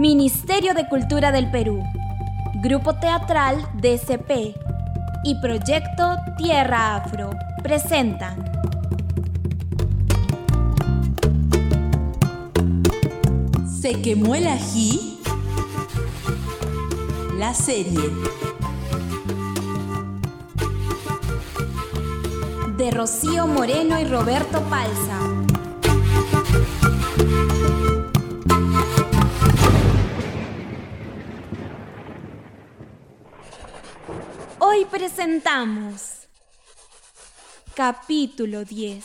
Ministerio de Cultura del Perú, Grupo Teatral DCP y Proyecto Tierra Afro presentan Se quemó el ají, la serie. de Rocío Moreno y Roberto Palza. Presentamos capítulo 10.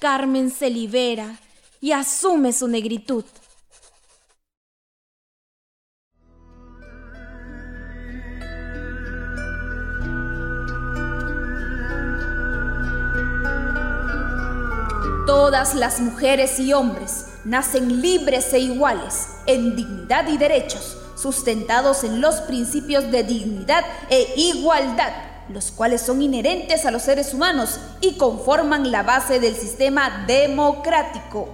Carmen se libera y asume su negritud. Todas las mujeres y hombres nacen libres e iguales en dignidad y derechos, sustentados en los principios de dignidad e igualdad, los cuales son inherentes a los seres humanos y conforman la base del sistema democrático.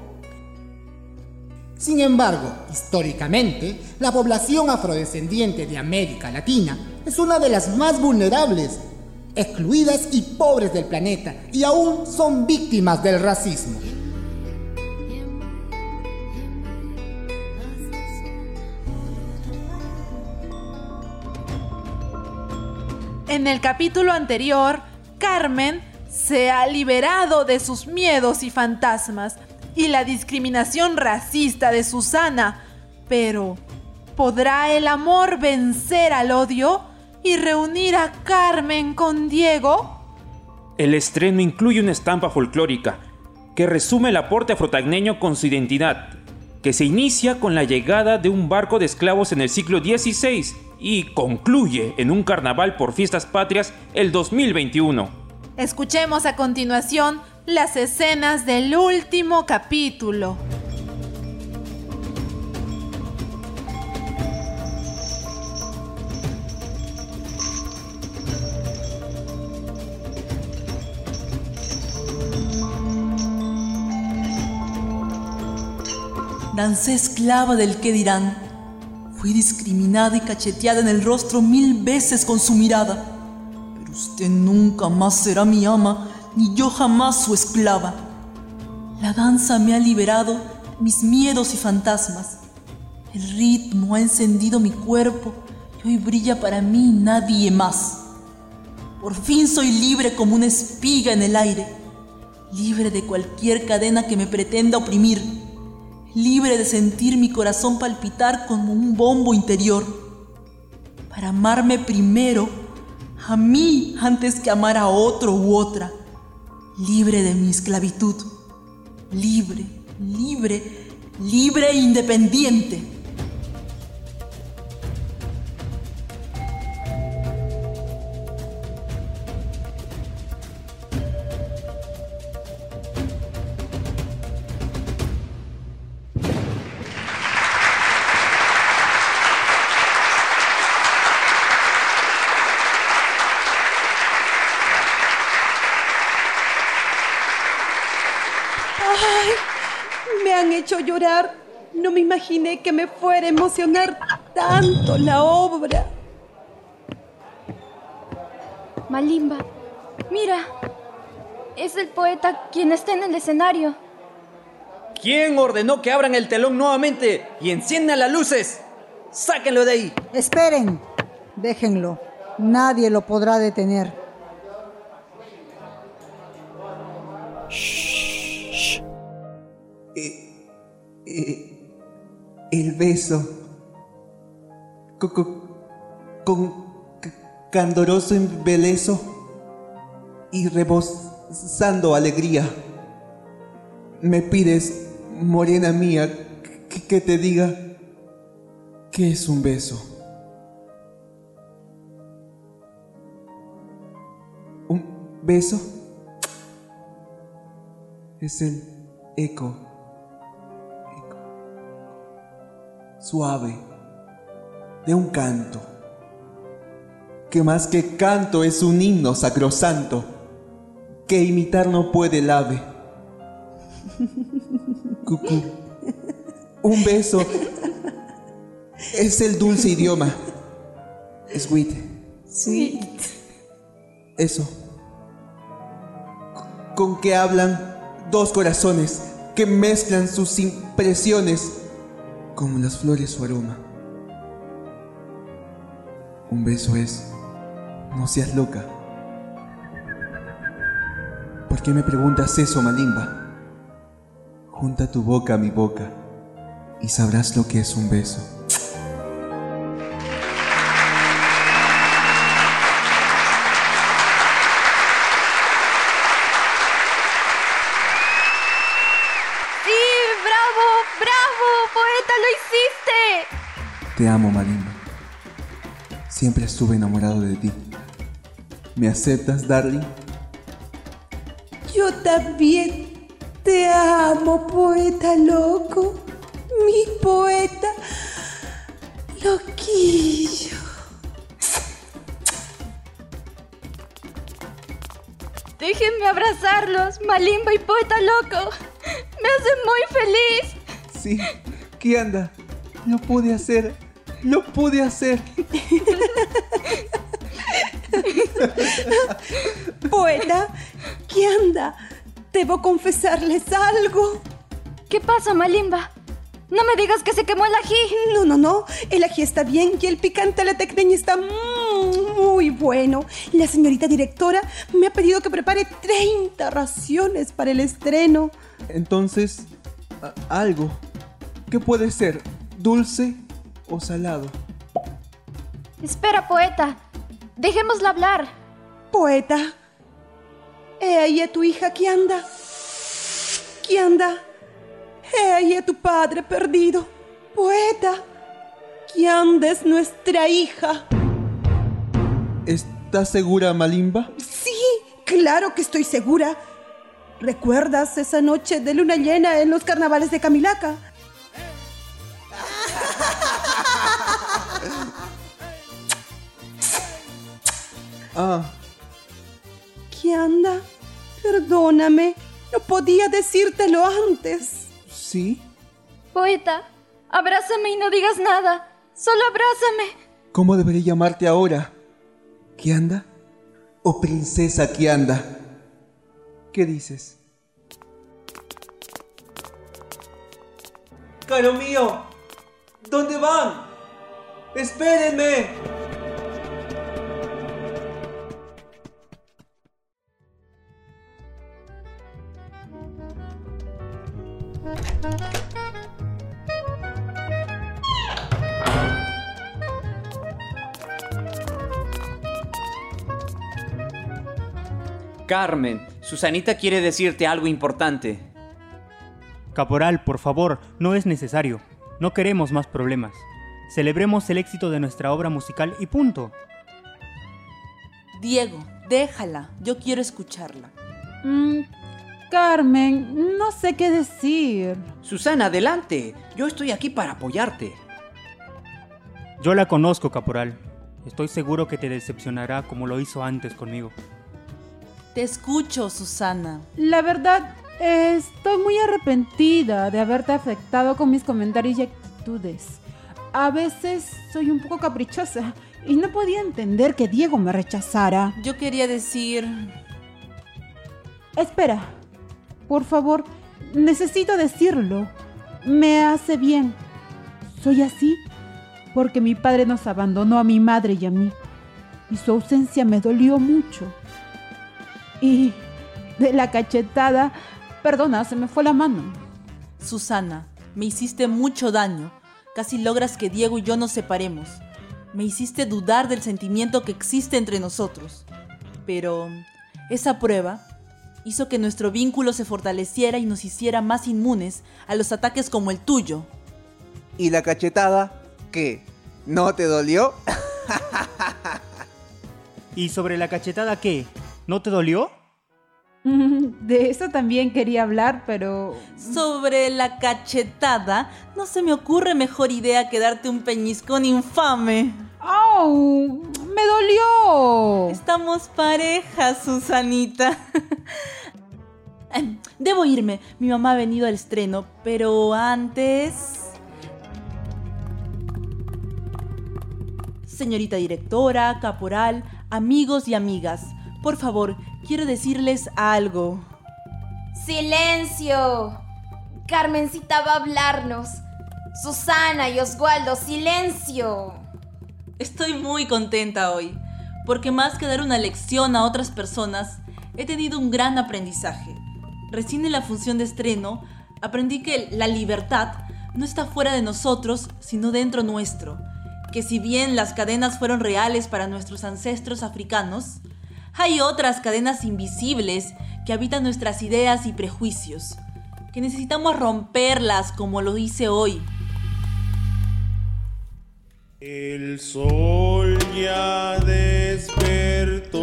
Sin embargo, históricamente, la población afrodescendiente de América Latina es una de las más vulnerables excluidas y pobres del planeta y aún son víctimas del racismo. En el capítulo anterior, Carmen se ha liberado de sus miedos y fantasmas y la discriminación racista de Susana. Pero, ¿podrá el amor vencer al odio? y reunir a Carmen con Diego? El estreno incluye una estampa folclórica que resume el aporte afrotagneño con su identidad, que se inicia con la llegada de un barco de esclavos en el siglo XVI y concluye en un carnaval por fiestas patrias el 2021. Escuchemos a continuación las escenas del último capítulo. Dancé esclava del que dirán. Fui discriminada y cacheteada en el rostro mil veces con su mirada. Pero usted nunca más será mi ama, ni yo jamás su esclava. La danza me ha liberado mis miedos y fantasmas. El ritmo ha encendido mi cuerpo y hoy brilla para mí nadie más. Por fin soy libre como una espiga en el aire, libre de cualquier cadena que me pretenda oprimir libre de sentir mi corazón palpitar como un bombo interior, para amarme primero, a mí antes que amar a otro u otra, libre de mi esclavitud, libre, libre, libre e independiente. Hecho llorar. No me imaginé que me fuera a emocionar tanto la obra. Malimba, mira, es el poeta quien está en el escenario. ¿Quién ordenó que abran el telón nuevamente y enciendan las luces? ¡Sáquenlo de ahí! Esperen, déjenlo. Nadie lo podrá detener. Shh. Eh, el beso con, candoroso embeleso y rebosando alegría. Me pides, morena mía, que te diga que es un beso. Un beso es el eco suave de un canto, que más que canto es un himno sacrosanto, que imitar no puede el ave. Cucú. Un beso Es el dulce idioma. Sweet. Sí. Eso. Con que hablan dos corazones que mezclan sus impresiones como las flores su aroma. Un beso es, no seas loca. ¿Por qué me preguntas eso, Malimba? Junta tu boca a mi boca y sabrás lo que es un beso. Te amo, Malimba. Siempre estuve enamorado de ti. ¿Me aceptas, darling? Yo también te amo, poeta loco. Mi poeta loquillo. Déjenme abrazarlos, Malimba y Poeta Loco. Me hacen muy feliz. Sí. ¿Qué anda? Lo pude hacer. Lo pude hacer. Poeta, ¿qué anda? Debo confesarles algo. ¿Qué pasa, Malimba? No me digas que se quemó el ají. No, no, no. El ají está bien y el picante a la tecneña está muy bueno. La señorita directora me ha pedido que prepare 30 raciones para el estreno. Entonces, algo. ¿Qué puede ser? ¿Dulce o salado? Espera, poeta. Dejémosla hablar. Poeta, he ahí a tu hija que anda. ¿Qué anda? He ahí a tu padre perdido. Poeta, que anda es nuestra hija. ¿Estás segura, Malimba? Sí, claro que estoy segura. ¿Recuerdas esa noche de luna llena en los carnavales de Camilaca? Ah, ¿Qué anda? Perdóname, no podía decírtelo antes. ¿sí? Poeta, abrázame y no digas nada. Solo abrázame. ¿Cómo debería llamarte ahora? ¿Kianda? ¿O princesa Kianda? ¿Qué dices? ¡Caro mío! ¿Dónde van? ¡Espérenme! Carmen, Susanita quiere decirte algo importante. Caporal, por favor, no es necesario. No queremos más problemas. Celebremos el éxito de nuestra obra musical y punto. Diego, déjala. Yo quiero escucharla. Mm, Carmen, no sé qué decir. Susana, adelante. Yo estoy aquí para apoyarte. Yo la conozco, Caporal. Estoy seguro que te decepcionará como lo hizo antes conmigo. Te escucho, Susana. La verdad, eh, estoy muy arrepentida de haberte afectado con mis comentarios y actitudes. A veces soy un poco caprichosa y no podía entender que Diego me rechazara. Yo quería decir... Espera, por favor, necesito decirlo. Me hace bien. Soy así porque mi padre nos abandonó a mi madre y a mí. Y su ausencia me dolió mucho. Y de la cachetada, perdona, se me fue la mano. Susana, me hiciste mucho daño. Casi logras que Diego y yo nos separemos. Me hiciste dudar del sentimiento que existe entre nosotros. Pero esa prueba hizo que nuestro vínculo se fortaleciera y nos hiciera más inmunes a los ataques como el tuyo. ¿Y la cachetada? ¿Qué? ¿No te dolió? ¿Y sobre la cachetada qué? ¿No te dolió? De eso también quería hablar, pero... Sobre la cachetada, no se me ocurre mejor idea que darte un peñiscón infame. ¡Au! ¡Me dolió! Estamos parejas, Susanita. Debo irme. Mi mamá ha venido al estreno, pero antes... Señorita directora, caporal, amigos y amigas, por favor, quiero decirles algo. ¡Silencio! Carmencita va a hablarnos. Susana y Oswaldo, silencio. Estoy muy contenta hoy, porque más que dar una lección a otras personas, he tenido un gran aprendizaje. Recién en la función de estreno, aprendí que la libertad no está fuera de nosotros, sino dentro nuestro. Que si bien las cadenas fueron reales para nuestros ancestros africanos, hay otras cadenas invisibles que habitan nuestras ideas y prejuicios, que necesitamos romperlas como lo hice hoy. El sol ya despertó.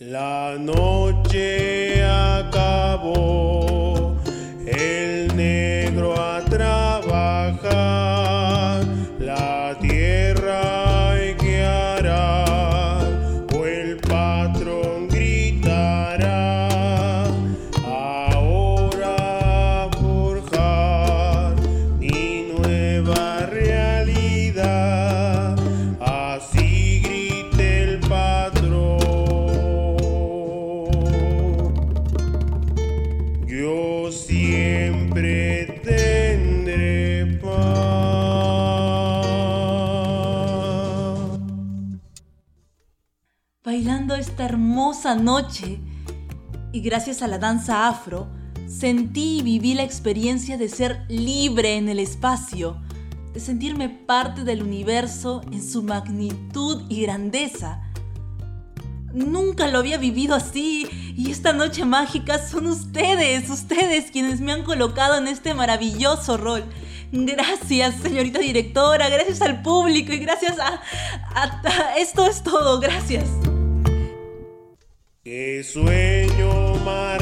La noche acabó, noche, y gracias a la danza afro, sentí y viví la experiencia de ser libre en el espacio, de sentirme parte del universo en su magnitud y grandeza. Nunca lo había vivido así y esta noche mágica son ustedes, ustedes quienes me han colocado en este maravilloso rol. Gracias, señorita directora, gracias al público y gracias a- esto es todo, gracias. Qué sueño más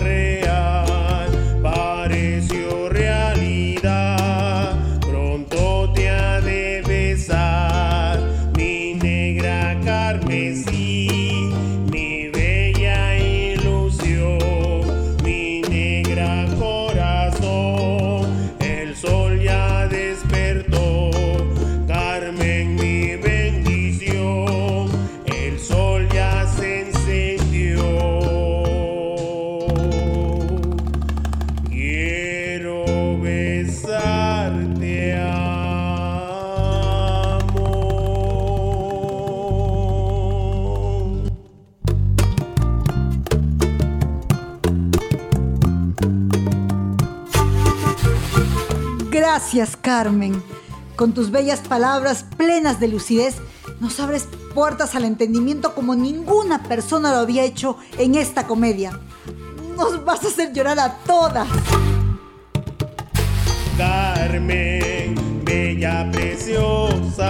Gracias, Carmen. Con tus bellas palabras plenas de lucidez, nos abres puertas al entendimiento como ninguna persona lo había hecho en esta comedia. Nos vas a hacer llorar a todas. Carmen, bella preciosa,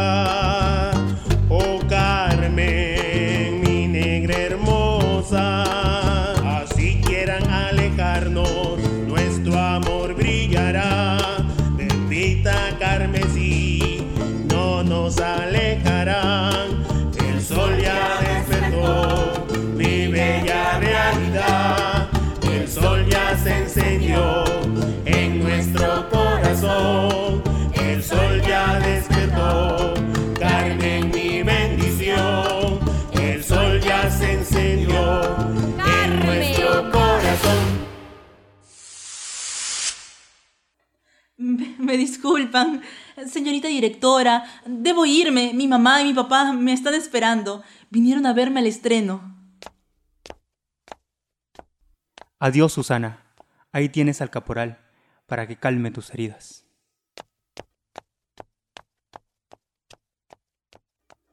corazón. El sol ya despertó, Carmen, mi bendición. El sol ya se encendió en nuestro corazón. Me, me disculpan, señorita directora, debo irme. Mi mamá y mi papá me están esperando. Vinieron a verme al estreno. Adiós, Susana. Ahí tienes al caporal para que calme tus heridas.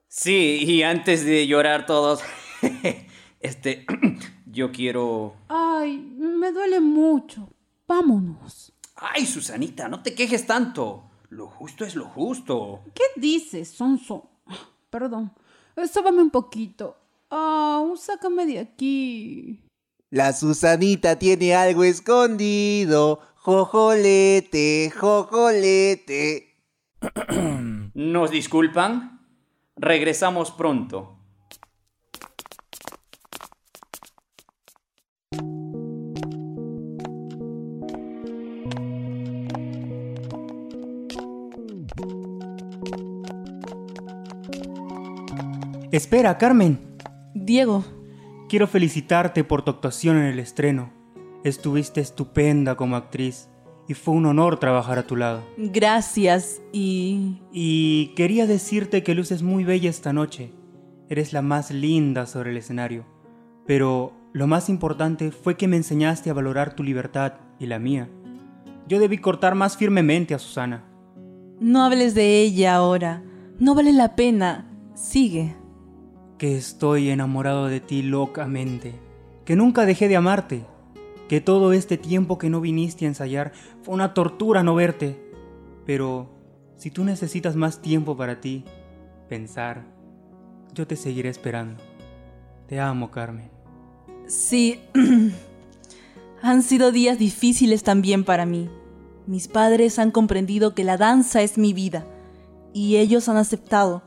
Sí, y antes de llorar todos, este, yo quiero... Ay, me duele mucho. Vámonos. Ay, Susanita, no te quejes tanto. Lo justo es lo justo. ¿Qué dices, Sonso? Perdón. Sóbame un poquito. Ah, sácame de aquí. La Susanita tiene algo escondido. Jojolete, jojolete. ¿Nos disculpan? Regresamos pronto. Espera, Carmen. Diego. Quiero felicitarte por tu actuación en el estreno. Estuviste estupenda como actriz y fue un honor trabajar a tu lado. Gracias y... Y quería decirte que luces muy bella esta noche. Eres la más linda sobre el escenario. Pero lo más importante fue que me enseñaste a valorar tu libertad y la mía. Yo debí cortar más firmemente a Susana. No hables de ella ahora. No vale la pena. Sigue que estoy enamorado de ti locamente, que nunca dejé de amarte, que todo este tiempo que no viniste a ensayar fue una tortura no verte. Pero si tú necesitas más tiempo para ti, pensar, yo te seguiré esperando. Te amo, Carmen. Sí, han sido días difíciles también para mí. Mis padres han comprendido que la danza es mi vida y ellos han aceptado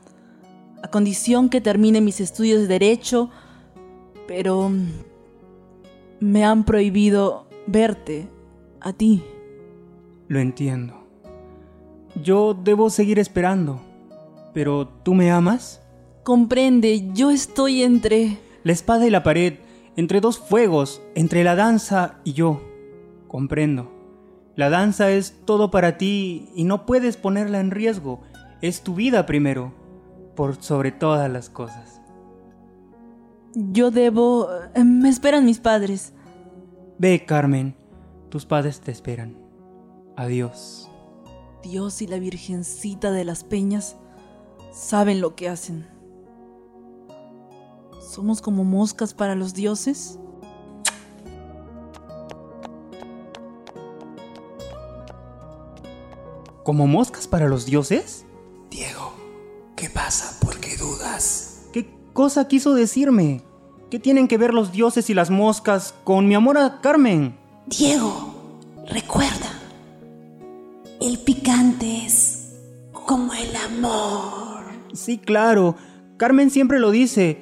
a condición que termine mis estudios de derecho, pero me han prohibido verte a ti. Lo entiendo. Yo debo seguir esperando. Pero ¿tú me amas? Comprende, yo estoy entre... La espada y la pared, entre dos fuegos, entre la danza y yo. Comprendo. La danza es todo para ti y no puedes ponerla en riesgo. Es tu vida primero por sobre todas las cosas. Yo debo... Eh, me esperan mis padres. Ve, Carmen. Tus padres te esperan. Adiós. Dios y la Virgencita de las Peñas saben lo que hacen. ¿Somos como moscas para los dioses? ¿Como moscas para los dioses? Diego, ¿Qué pasa? ¿Por qué dudas? ¿Qué cosa quiso decirme? ¿Qué tienen que ver los dioses y las moscas con mi amor a Carmen? Diego, recuerda, el picante es como el amor. Sí, claro, Carmen siempre lo dice,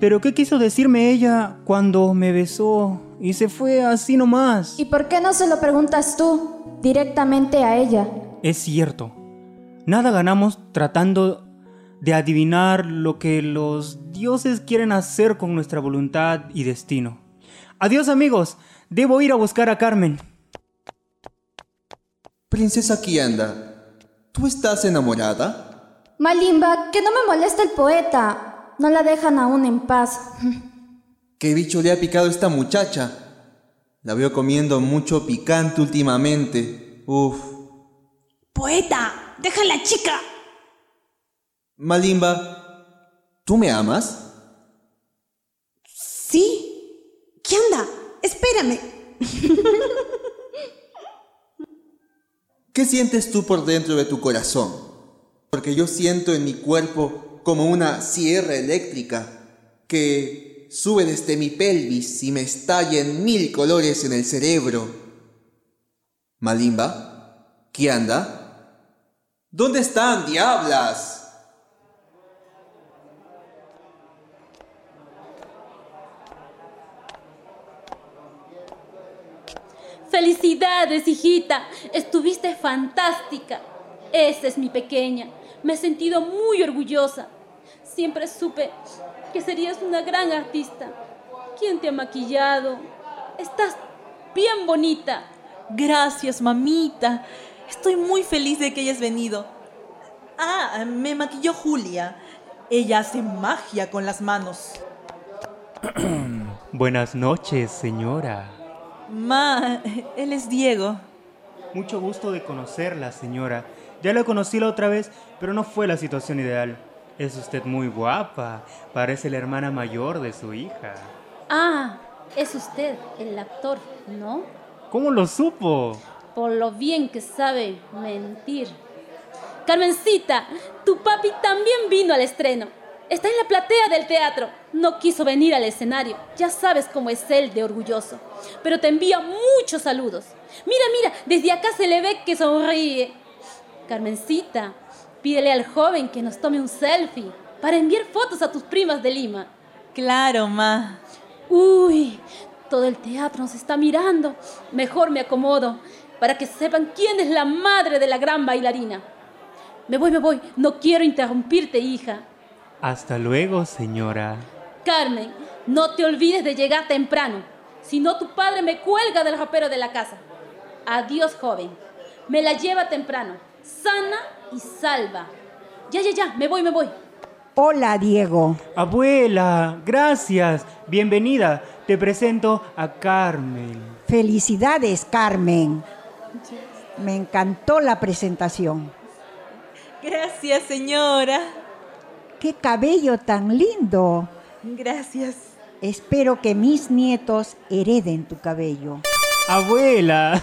pero ¿qué quiso decirme ella cuando me besó y se fue así nomás? ¿Y por qué no se lo preguntas tú directamente a ella? Es cierto, nada ganamos tratando de adivinar lo que los dioses quieren hacer con nuestra voluntad y destino. Adiós amigos, debo ir a buscar a Carmen. Princesa Kianda, ¿tú estás enamorada? Malimba, que no me moleste el poeta. No la dejan aún en paz. ¿Qué bicho le ha picado a esta muchacha? La veo comiendo mucho picante últimamente. Uf. Poeta, deja la chica. Malimba, ¿tú me amas? Sí. ¿Qué onda? Espérame. ¿Qué sientes tú por dentro de tu corazón? Porque yo siento en mi cuerpo como una sierra eléctrica que sube desde mi pelvis y me estalla en mil colores en el cerebro. Malimba, ¿qué anda? ¿Dónde están, diablas? Felicidades, hijita. Estuviste fantástica. Esa es mi pequeña. Me he sentido muy orgullosa. Siempre supe que serías una gran artista. ¿Quién te ha maquillado? Estás bien bonita. Gracias, mamita. Estoy muy feliz de que hayas venido. Ah, me maquilló Julia. Ella hace magia con las manos. Buenas noches, señora. Ma, él es Diego. Mucho gusto de conocerla, señora. Ya la conocí la otra vez, pero no fue la situación ideal. Es usted muy guapa. Parece la hermana mayor de su hija. Ah, es usted, el actor, ¿no? ¿Cómo lo supo? Por lo bien que sabe mentir. Carmencita, tu papi también vino al estreno. Está en la platea del teatro. No quiso venir al escenario. Ya sabes cómo es él de orgulloso. Pero te envía muchos saludos. Mira, mira, desde acá se le ve que sonríe. Carmencita, pídele al joven que nos tome un selfie para enviar fotos a tus primas de Lima. Claro, ma. Uy, todo el teatro nos está mirando. Mejor me acomodo para que sepan quién es la madre de la gran bailarina. Me voy, me voy. No quiero interrumpirte, hija. Hasta luego, señora. Carmen, no te olvides de llegar temprano. Si no, tu padre me cuelga del ropero de la casa. Adiós, joven. Me la lleva temprano. Sana y salva. Ya, ya, ya. Me voy, me voy. Hola, Diego. Abuela, gracias. Bienvenida. Te presento a Carmen. Felicidades, Carmen. Me encantó la presentación. Gracias, señora. ¡Qué cabello tan lindo! Gracias. Espero que mis nietos hereden tu cabello. Abuela.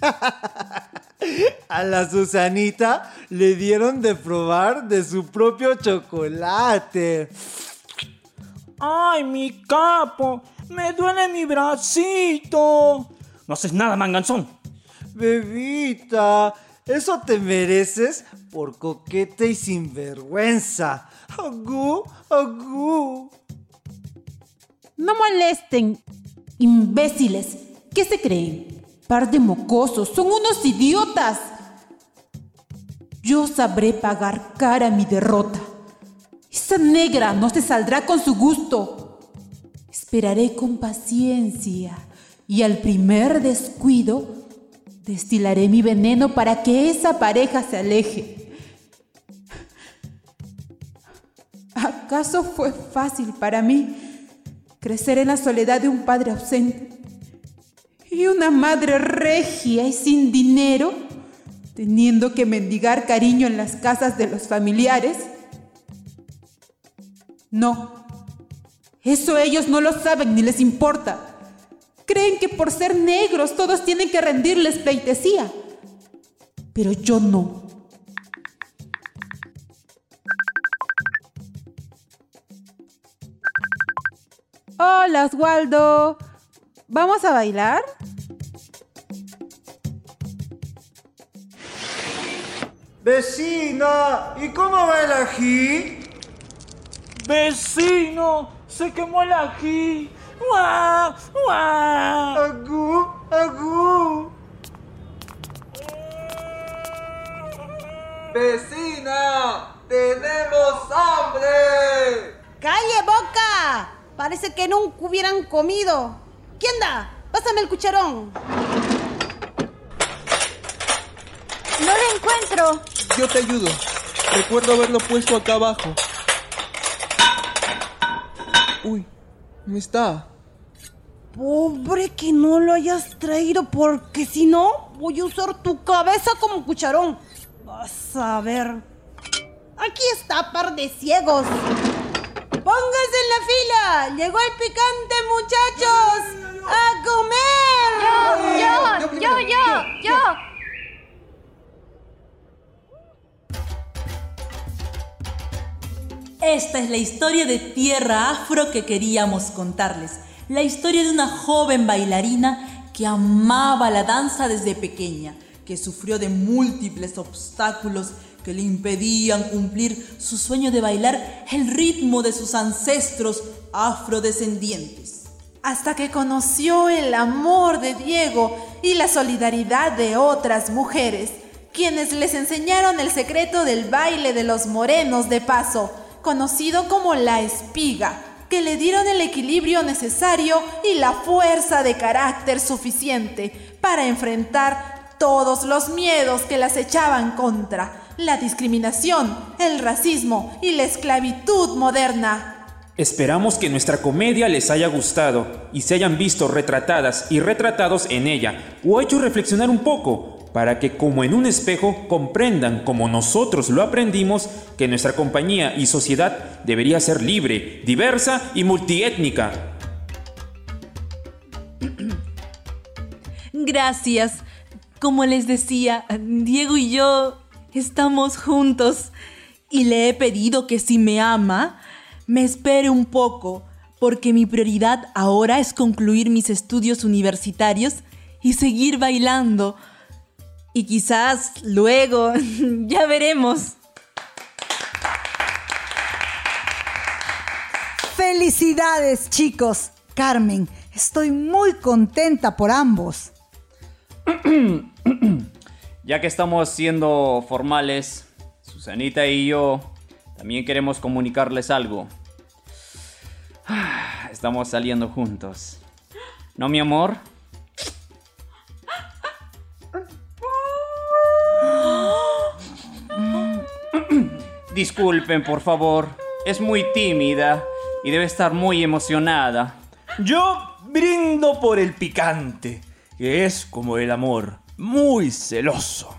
A la Susanita le dieron de probar de su propio chocolate. ¡Ay, mi capo! ¡Me duele mi bracito! No haces nada, manganzón. Bebita, eso te mereces por coquete y sinvergüenza. Agú, agú. No molesten, imbéciles. ¿Qué se creen? Par de mocosos, son unos idiotas. Yo sabré pagar cara mi derrota. Esa negra no se saldrá con su gusto. Esperaré con paciencia y al primer descuido destilaré mi veneno para que esa pareja se aleje. ¿Acaso fue fácil para mí crecer en la soledad de un padre ausente y una madre regia y sin dinero, teniendo que mendigar cariño en las casas de los familiares? No, eso ellos no lo saben ni les importa. Creen que por ser negros todos tienen que rendirles pleitesía. Pero yo no. Hola, Oswaldo. ¿Vamos a bailar? Vecina, ¿y cómo va el ají? ¡Vecino! ¡Se quemó el ají! ¡Guau! ¡Guau! ¡Agú! ¡Agú! ¡Vecina! ¡Tenemos hambre! ¡Calle boca! Parece que nunca hubieran comido. ¿Quién da? Pásame el cucharón. No lo encuentro. Yo te ayudo. Recuerdo haberlo puesto acá abajo. Uy, no está. Pobre que no lo hayas traído, porque si no, voy a usar tu cabeza como cucharón. Vas a ver. Aquí está, par de ciegos. Pónganse en la fila. Llegó el picante, muchachos. Esta es la historia de Tierra Afro que queríamos contarles. La historia de una joven bailarina que amaba la danza desde pequeña, que sufrió de múltiples obstáculos que le impedían cumplir su sueño de bailar el ritmo de sus ancestros afrodescendientes. Hasta que conoció el amor de Diego y la solidaridad de otras mujeres, quienes les enseñaron el secreto del baile de los morenos de paso, conocido como la espiga, que le dieron el equilibrio necesario y la fuerza de carácter suficiente para enfrentar todos los miedos que las echaban contra la discriminación, el racismo y la esclavitud moderna. Esperamos que nuestra comedia les haya gustado y se hayan visto retratadas y retratados en ella o hecho reflexionar un poco para que como en un espejo comprendan como nosotros lo aprendimos que nuestra compañía y sociedad debería ser libre, diversa y multiétnica. Gracias. Como les decía, Diego y yo estamos juntos y le he pedido que si me ama, me espere un poco, porque mi prioridad ahora es concluir mis estudios universitarios y seguir bailando. Y quizás luego, ya veremos. Felicidades, chicos. Carmen, estoy muy contenta por ambos. Ya que estamos siendo formales, Susanita y yo también queremos comunicarles algo. Estamos saliendo juntos. ¿No, mi amor? Disculpen, por favor. Es muy tímida y debe estar muy emocionada. Yo brindo por el picante, que es como el amor, muy celoso.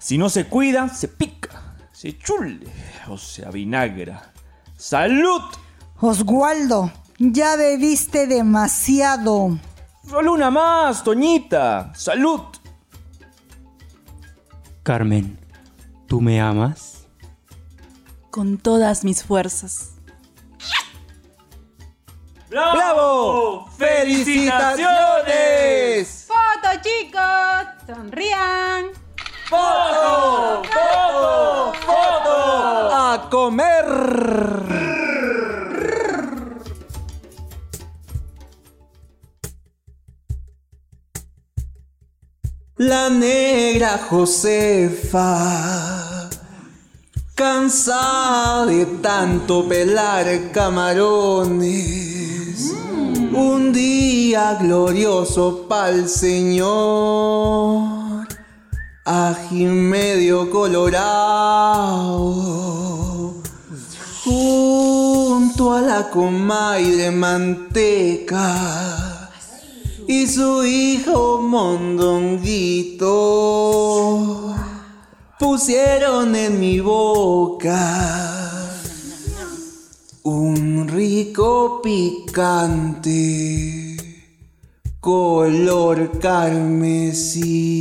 Si no se cuida, se pica, se chule o se avinagra. ¡Salud! Oswaldo, ya bebiste demasiado. Solo una más, Toñita. ¡Salud! Carmen, ¿tú me amas? Con todas mis fuerzas. ¡Bravo! ¡Felicitaciones! ¡Foto, chicos! ¡Sonrían! ¡Foto! ¡Foto! ¡Foto! ¡A comer! La negra Josefa, cansada de tanto pelar camarones, un día glorioso pa'l Señor, ají medio colorado, junto a la comadre manteca y su hijo mondonguito pusieron en mi boca un rico picante color carmesí.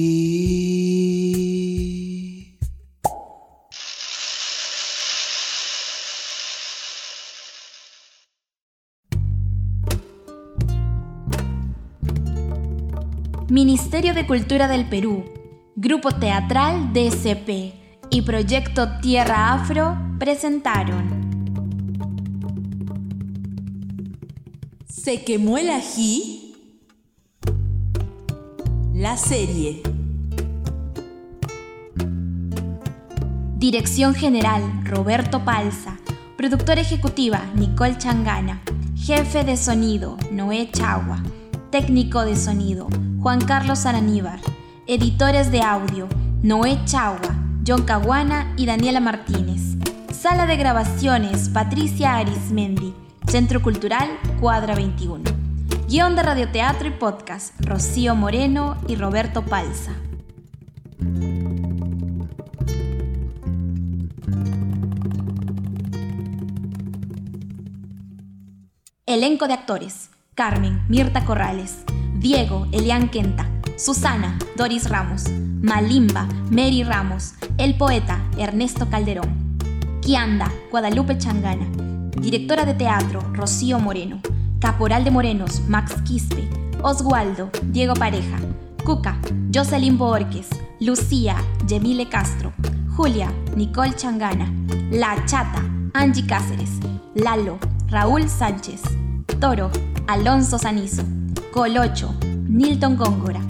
Ministerio de Cultura del Perú, Grupo Teatral DCP y Proyecto Tierra Afro presentaron. ¿Se quemó el ají? La serie. Dirección General Roberto Palza, Productora Ejecutiva Nicole Changana, Jefe de Sonido Noé Chagua, Técnico de Sonido Juan Carlos Araníbar, Editores de Audio Noé Chagua, John Caguana y Daniela Martínez. Sala de Grabaciones Patricia Arismendi, Centro Cultural Cuadra 21. Guión de radioteatro y podcast Rocío Moreno y Roberto Palza. Elenco de actores: Carmen, Mirta Corrales, Diego, Elian Quenta, Susana, Doris Ramos, Malimba, Mary Ramos, El Poeta, Ernesto Calderón, Kianda, Guadalupe Changana, Directora de Teatro, Rocío Moreno, Caporal de Morenos, Max Quispe, Oswaldo, Diego Pareja, Cuca, Jocelyn Borges, Lucía, Yemile Castro, Julia, Nicole Changana, La Chata, Angie Cáceres, Lalo, Raúl Sánchez, Toro, Alonso Sanizo, Colocho, Nilton Góngora,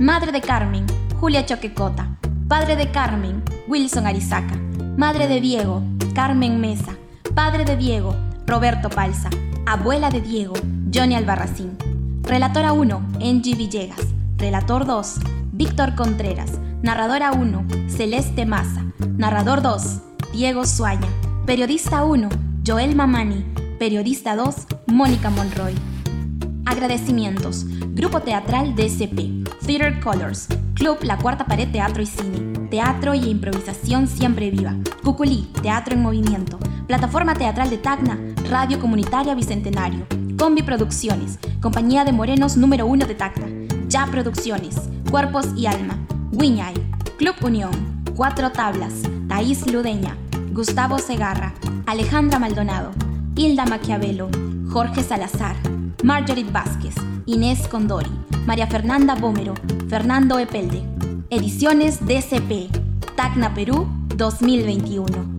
Madre de Carmen, Julia Choquecota, Padre de Carmen, Wilson Arizaca, Madre de Diego, Carmen Mesa, Padre de Diego, Roberto Palza, Abuela de Diego, Johnny Albarracín. Relatora 1, Angie Villegas. Relator 2, Víctor Contreras. Narradora 1, Celeste Maza. Narrador 2, Diego Suaña. Periodista 1, Joel Mamani. Periodista 2, Mónica Monroy. Agradecimientos. Grupo Teatral DCP. Theater Colors. Club La Cuarta Pared Teatro y Cine. Teatro y improvisación siempre viva. Cuculí, Teatro en Movimiento. Plataforma Teatral de Tacna. Radio Comunitaria Bicentenario. Combi Producciones. Compañía de Morenos número 1 de Tacna. Ya Producciones, Cuerpos y Alma, Wiñay, Club Unión, Cuatro Tablas, Thaís Ludeña, Gustavo Segarra, Alejandra Maldonado, Hilda Maquiavelo, Jorge Salazar, Marjorie Vázquez, Inés Condori, María Fernanda Bómero, Fernando Epelde. Ediciones DCP, Tacna Perú 2021.